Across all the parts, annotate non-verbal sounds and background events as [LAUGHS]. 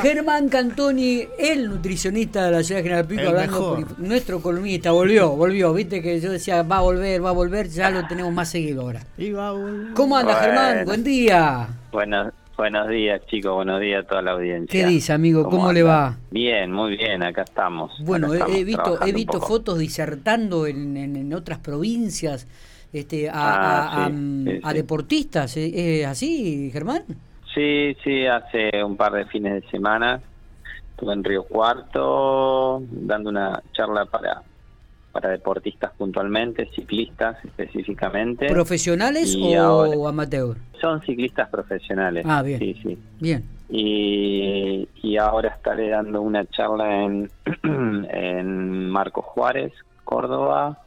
Germán Cantoni, el nutricionista de la ciudad de General Pico, hablando por nuestro columnista, volvió, volvió, viste que yo decía va a volver, va a volver, ya lo tenemos más seguido ahora. ¿Cómo anda Germán? Buen día. Buenos, buenos días chicos, buenos días a toda la audiencia. ¿Qué dice amigo? ¿Cómo, le va? Bien, muy bien, acá estamos. Bueno, he visto, he visto fotos disertando en, en, otras provincias este, a, ah, a, deportistas, ¿es así Germán? Sí, sí, hace un par de fines de semana estuve en Río Cuarto dando una charla para para deportistas puntualmente, ciclistas específicamente. ¿Profesionales o amateur? Son ciclistas profesionales. Ah, bien. Sí, sí. Bien. Y, y ahora estaré dando una charla en, [CLEARS THROAT] en Marco Juárez, Córdoba,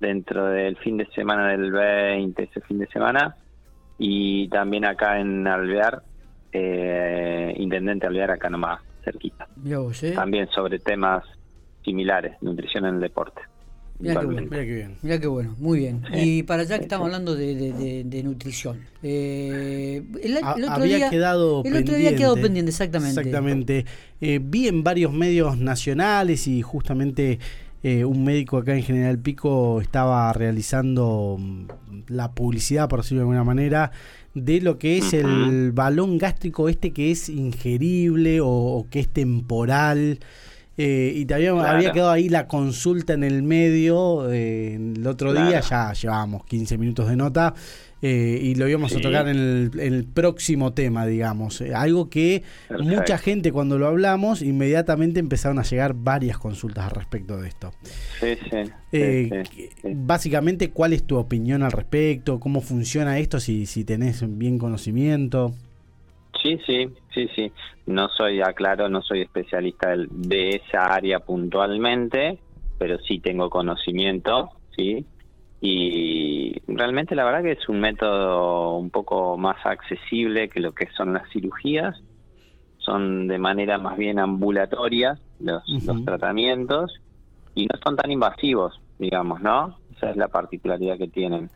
dentro del fin de semana del 20, ese fin de semana y también acá en Alvear, eh, Intendente Alvear, acá nomás, cerquita. ¿eh? También sobre temas similares, nutrición en el deporte. Mira qué, bueno. Mira qué bueno, muy bien. Y para allá que estamos hablando de, de, nutrición. Eh, el, otro había día, quedado el otro día quedado pendiente, exactamente. Exactamente. Eh, vi en varios medios nacionales y justamente eh, un médico acá en General Pico estaba realizando mm, la publicidad, por decirlo de alguna manera, de lo que es el balón gástrico este que es ingerible o, que es temporal. Eh, y también había quedado ahí la consulta en el medio. Eh, el otro día ya llevábamos 15 minutos de nota. Eh, y lo íbamos a tocar en el, próximo tema, digamos. Eh, algo que mucha gente cuando lo hablamos, inmediatamente empezaron a llegar varias consultas al respecto de esto. Sí, sí, eh, básicamente, ¿cuál es tu opinión al respecto? ¿Cómo funciona esto si, si tenés bien conocimiento? Sí, sí, sí, sí. No soy, aclaro, no soy especialista de esa área puntualmente, pero sí tengo conocimiento, ¿sí? Y realmente la verdad que es un método un poco más accesible que lo que son las cirugías. Son de manera más bien ambulatoria los, los tratamientos y no son tan invasivos digamos no esa es la particularidad que tienen.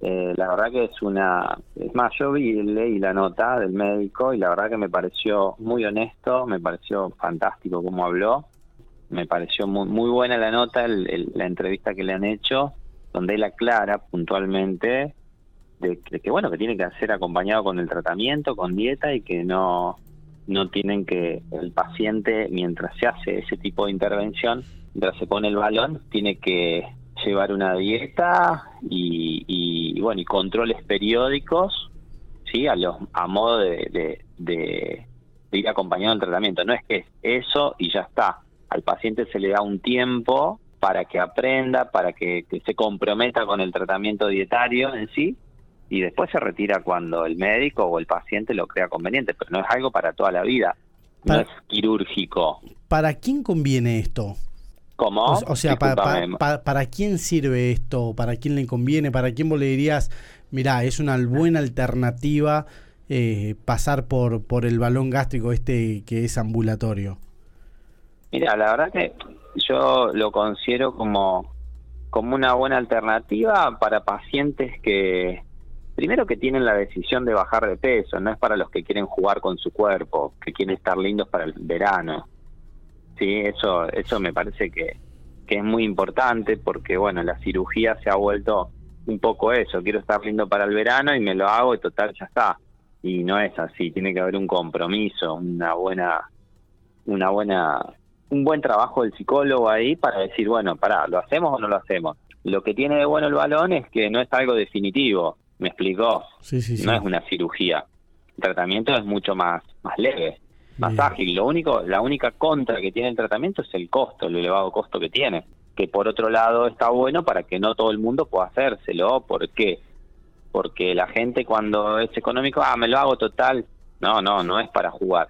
Eh, la verdad que es una es más yo vi leí la nota del médico y la verdad que me pareció muy honesto me pareció fantástico cómo habló. Me pareció muy muy buena la nota la entrevista que le han hecho donde él aclara puntualmente de, que bueno que tiene que ser acompañado con el tratamiento, con dieta y que no no tienen que el paciente mientras se hace ese tipo de intervención, mientras se pone el balón, tiene que llevar una dieta y, y bueno y controles periódicos, sí, a los a modo de, de, ir acompañado del tratamiento. No es que es eso y ya está. Al paciente se le da un tiempo para que aprenda, para que, se comprometa con el tratamiento dietario en sí y después se retira cuando el médico o el paciente lo crea conveniente, pero no es algo para toda la vida, no es quirúrgico. ¿Para quién conviene esto? ¿Cómo? O, sea, para, quién sirve esto? ¿Para quién le conviene? ¿Para quién vos le dirías, mira, es una buena alternativa eh, pasar por, por el balón gástrico este que es ambulatorio? Mira, la verdad que yo lo considero como, como una buena alternativa para pacientes que, primero que tienen la decisión de bajar de peso, no es para los que quieren jugar con su cuerpo, que quieren estar lindos para el verano. Sí, eso, eso me parece que, que es muy importante porque, bueno, la cirugía se ha vuelto un poco eso, quiero estar lindo para el verano y me lo hago y total ya está. Y no es así, tiene que haber un compromiso, una buena, una buena un buen trabajo del psicólogo ahí para decir, bueno, pará, ¿lo hacemos o no lo hacemos? Lo que tiene de bueno el balón es que no es algo definitivo, ¿me explicó? Sí, sí, sí. No es una cirugía. El tratamiento es mucho más, más leve, más ágil. Lo único, la única contra que tiene el tratamiento es el costo, el elevado costo que tiene. Que por otro lado está bueno para que no todo el mundo pueda hacérselo. ¿Por qué? Porque la gente cuando es económico, ah, me lo hago total. No, no, no es para jugar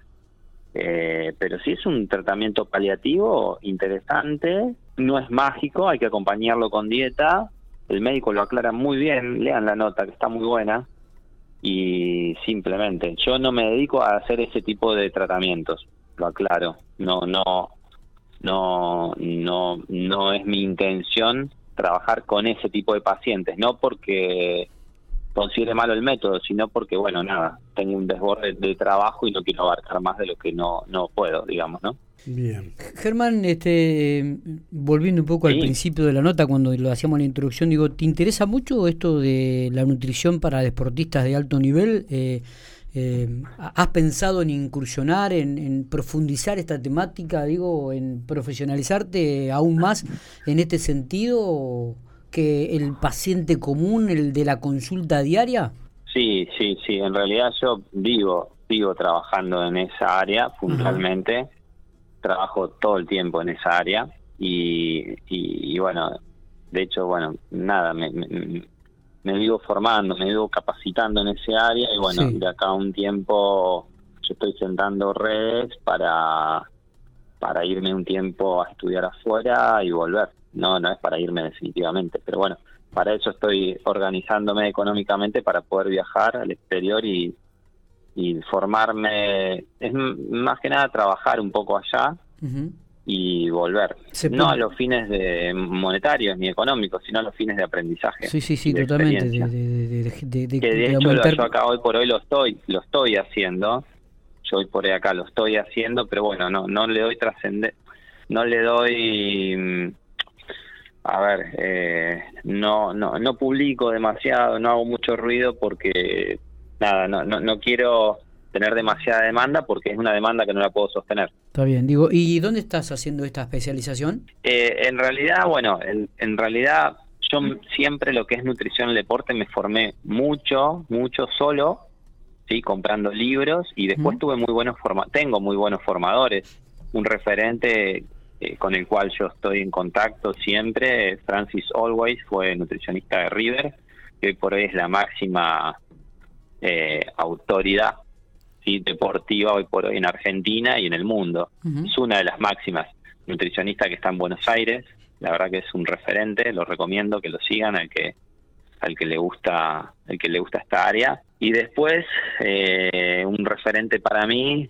eh, pero sí es un tratamiento paliativo interesante, no es mágico, hay que acompañarlo con dieta, el médico lo aclara muy bien, lean la nota que está muy buena. Y simplemente yo no me dedico a hacer ese tipo de tratamientos, lo aclaro, no no no no no es mi intención trabajar con ese tipo de pacientes, no porque considere malo el método, sino porque, bueno, nada, tengo un desborde de trabajo y no quiero abarcar más de lo que no, no puedo, digamos, ¿no? Bien. Germán, este, volviendo un poco al principio de la nota, cuando lo hacíamos la introducción, digo, ¿te interesa mucho esto de la nutrición para deportistas de alto nivel? Eh, eh, ¿Has pensado en incursionar, en, profundizar esta temática, digo, en profesionalizarte aún más en este sentido que el paciente común, el de la consulta diaria? Sí, sí, sí. En realidad yo vivo, vivo trabajando en esa área fundamentalmente trabajo todo el tiempo en esa área y, bueno, de hecho, bueno, nada, me, me, vivo formando, me vivo capacitando en ese área y bueno, de acá a un tiempo yo estoy sentando redes para, para irme un tiempo a estudiar afuera y volver. No, no es para irme definitivamente, pero bueno, para eso estoy organizándome económicamente para poder viajar al exterior y, y formarme, es más que nada trabajar un poco allá y volver. No a los fines de monetarios ni económicos, sino a los fines de aprendizaje. Sí, sí, sí, totalmente. De, que de hecho yo acá hoy por hoy lo estoy, lo estoy haciendo. Yo hoy por hoy acá lo estoy haciendo, pero bueno, no, no le doy trascender, no le doy mm, a ver, eh, no, no, no publico demasiado, no hago mucho ruido porque nada, no, no, no quiero tener demasiada demanda porque es una demanda que no la puedo sostener. Está bien, digo, ¿y dónde estás haciendo esta especialización? Eh, en realidad, bueno, en, realidad yo siempre lo que es nutrición y deporte me formé mucho, mucho solo, sí, comprando libros y después tuve muy buenos forma tengo muy buenos formadores, un referente eh, con el cual yo estoy en contacto siempre, Francis Always fue nutricionista de River, que hoy por hoy es la máxima eh, autoridad ¿sí? deportiva hoy por hoy en Argentina y en el mundo. Es una de las máximas nutricionistas que está en Buenos Aires. La verdad que es un referente, lo recomiendo que lo sigan al que al que le gusta el que le gusta esta área. Y después eh, un referente para mí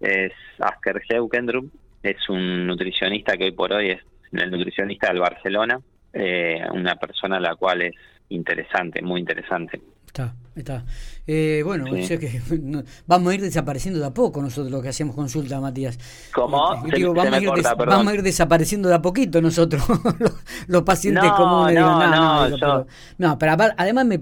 es Asker Heukendrup, es un nutricionista que hoy por hoy es el nutricionista del Barcelona, eh, una persona a la cual es interesante, muy interesante. Está, está. Eh, bueno, que [LAUGHS] vamos a ir desapareciendo de a poco nosotros los que hacemos consulta, Matías. ¿Cómo? Eh, vamos, a ir vamos, de a poquito nosotros, [LAUGHS] los, pacientes comunes. No, no, no, pero, además, me,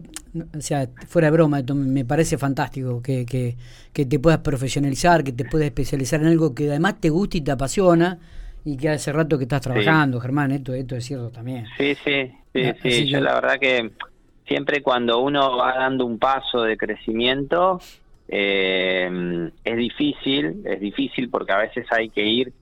o sea, fuera de broma, me parece fantástico que, que, que te puedas profesionalizar, que te puedas especializar en algo que además te gusta y te apasiona y que hace rato que estás trabajando, Germán, esto, esto es cierto también. Sí, sí, sí, ah, sí. Yo la verdad que siempre cuando uno va dando un paso de crecimiento, eh, es difícil, es difícil porque a veces hay que ir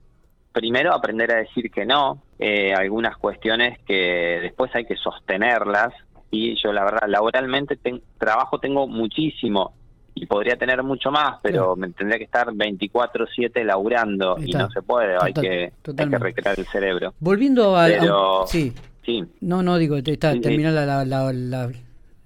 primero a aprender a decir que no, eh, algunas cuestiones que después hay que sostenerlas y yo la verdad laboralmente trabajo tengo muchísimo y podría tener mucho más, pero me tendría que estar 24/7 laburando y no se puede, hay, que, hay que recrear el cerebro. Volviendo a... sí. No, no, digo, está, terminar la,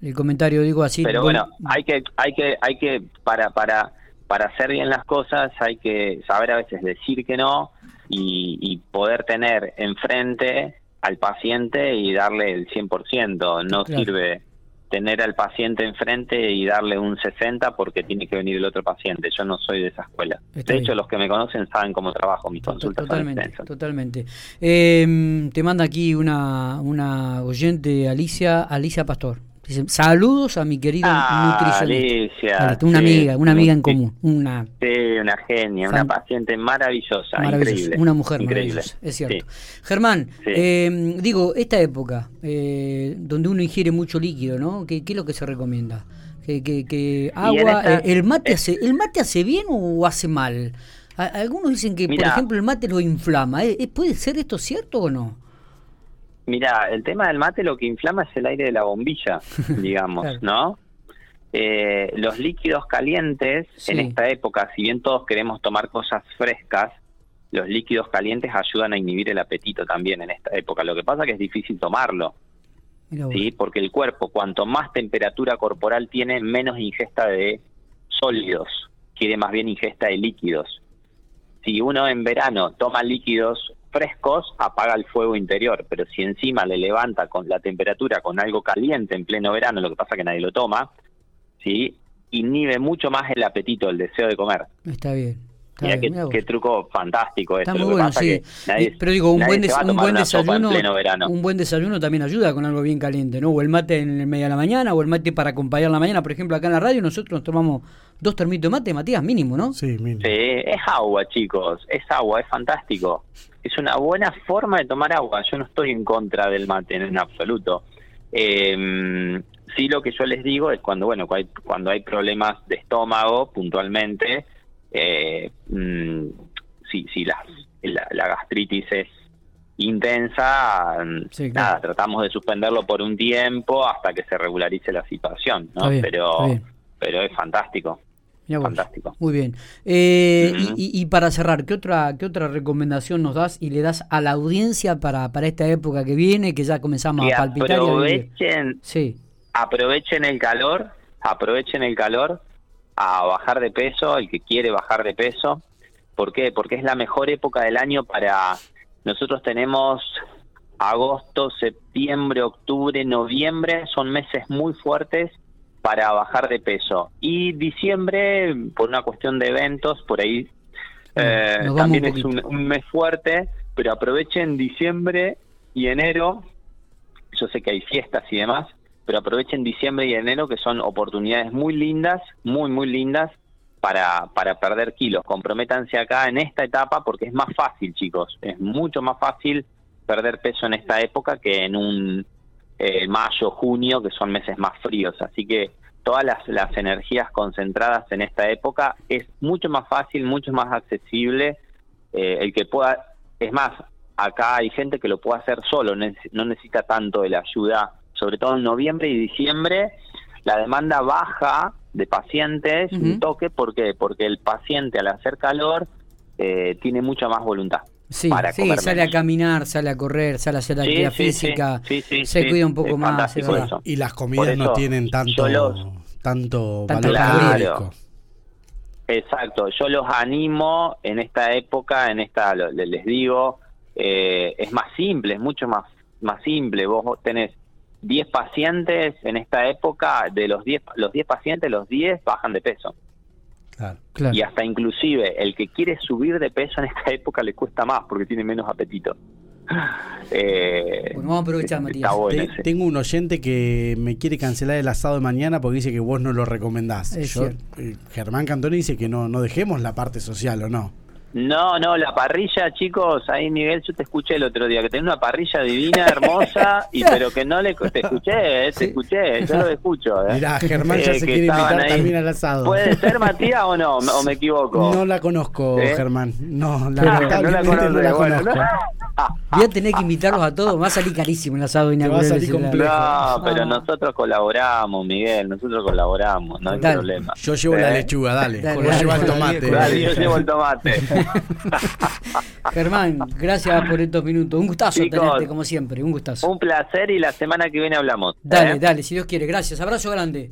el comentario, digo así. Pero bueno, hay que, hay que, hay que, para, para, para hacer bien las cosas, hay que saber a veces decir que no y, poder tener enfrente al paciente y darle el 100%. No sirve tener al paciente enfrente y darle un 60 porque tiene que venir el otro paciente. Yo no soy de esa escuela. de hecho, los que me conocen saben cómo trabajo mis consultas. Totalmente, totalmente. Eh, te manda aquí una, una oyente, Alicia, Alicia Pastor. Saludos a mi querido ah, nutricionista. Alicia, una amiga, una amiga en común. Una, sí, una genia, una paciente maravillosa, increíble. Una mujer increíble. es cierto. Germán, eh, digo, esta época eh, donde uno ingiere mucho líquido, ¿no? ¿Qué, qué es lo que se recomienda? Que, que, agua, eh, el mate hace, el mate hace bien o hace mal. algunos dicen que, por ejemplo, el mate lo inflama. ¿Puede ser esto cierto o no? Mira, el tema del mate lo que inflama es el aire de la bombilla, [LAUGHS] digamos, ¿no? Eh, los líquidos calientes en esta época, si bien todos queremos tomar cosas frescas, los líquidos calientes ayudan a inhibir el apetito también en esta época. Lo que pasa es que es difícil tomarlo, ¿sí? Porque el cuerpo, cuanto más temperatura corporal tiene, menos ingesta de sólidos, quiere más bien ingesta de líquidos. Si uno en verano toma líquidos frescos apaga el fuego interior, pero si encima le levanta con la temperatura con algo caliente en pleno verano, lo que pasa que nadie lo toma, ¿sí? Inhibe mucho más el apetito, el deseo de comer. Está bien. Mira qué, truco fantástico Está muy bueno, sí. Pero digo, un buen, un buen desayuno, un buen desayuno también ayuda con algo bien caliente, ¿no? O el mate en el medio de la mañana, o el mate para acompañar la mañana. Por ejemplo, acá en la radio nosotros nos tomamos dos termitos de mate, Matías, mínimo, ¿no? Sí, mínimo. Sí, es agua, chicos, es agua, es fantástico. Es una buena forma de tomar agua. Yo no estoy en contra del mate en absoluto. Eh, sí, lo que yo les digo es cuando, bueno, cuando hay problemas de estómago, puntualmente, eh, mm, si, si la, la, gastritis es intensa, mm, nada, tratamos de suspenderlo por un tiempo hasta que se regularice la situación, ¿no? pero, pero es fantástico. Fantástico. Muy bien. Eh, y, para cerrar, ¿qué otra, ¿qué otra recomendación nos das y le das a la audiencia para, para esta época que viene, que ya comenzamos a palpitar? Aprovechen, sí. aprovechen el calor, aprovechen el calor a bajar de peso, el que quiere bajar de peso. ¿Por qué? Porque es la mejor época del año para... Nosotros tenemos agosto, septiembre, octubre, noviembre, son meses muy fuertes para bajar de peso. Y diciembre, por una cuestión de eventos, por ahí eh, también es un, un, mes fuerte, pero aprovechen diciembre y enero, yo sé que hay fiestas y demás, pero aprovechen diciembre y enero que son oportunidades muy lindas, muy, muy lindas para, para perder kilos. Comprométanse acá en esta etapa porque es más fácil, chicos. Es mucho más fácil perder peso en esta época que en un eh, mayo, junio, que son meses más fríos. Así que todas las, las energías concentradas en esta época es mucho más fácil, mucho más accesible. Eh, el que pueda, es más, acá hay gente que lo puede hacer solo, no necesita tanto de la ayuda sobre todo en noviembre y diciembre, la demanda baja de pacientes un toque, ¿por qué? Porque el paciente al hacer calor eh, tiene mucha más voluntad. Sí, sí sale a caminar, sale a correr, sale a hacer actividad física, se cuida un poco más. Y las comidas no tienen tanto, tanto, valor Exacto, yo los animo en esta época, en esta, les digo, eh, es más simple, es mucho más, más simple. Vos tenés 10 pacientes en esta época, de los 10 los 10 pacientes, los 10 bajan de peso. Y hasta inclusive el que quiere subir de peso en esta [LAUGHS] época le cuesta más porque tiene menos apetito. [LAUGHS] Eh, bueno, vamos a aprovechar, Matías. tengo un oyente que me quiere cancelar el asado de mañana porque dice que vos no lo recomendás. Eh, Germán Cantoni dice que no, no dejemos la parte social, ¿o no? No, no, la parrilla, chicos, ahí Miguel, yo te escuché el otro día, que tenés una parrilla divina, hermosa, y [LAUGHS] pero que no le... Te escuché, eh, te escuché, yo lo escucho. Eh. Mirá, Germán ya eh, se quiere invitar también al asado. ¿Puede ser Matías o no? ¿O me [LAUGHS] equivoco? No la conozco, Germán. No, la, no la, conozco, no la conozco. Voy a tener que invitarlos a todos, va a salir carísimo el asado inaugural. Va a salir complejo. No, pero nosotros colaboramos, Miguel, nosotros colaboramos, no hay problema. Yo llevo la lechuga, dale. dale, llevo el tomate. Dale, yo llevo el tomate. Germán, gracias por estos minutos. Un gustazo tenerte, como siempre. Un gustazo. Un placer y la semana que viene hablamos. Dale, ¿eh? dale, si Dios quiere. Gracias. Abrazo grande.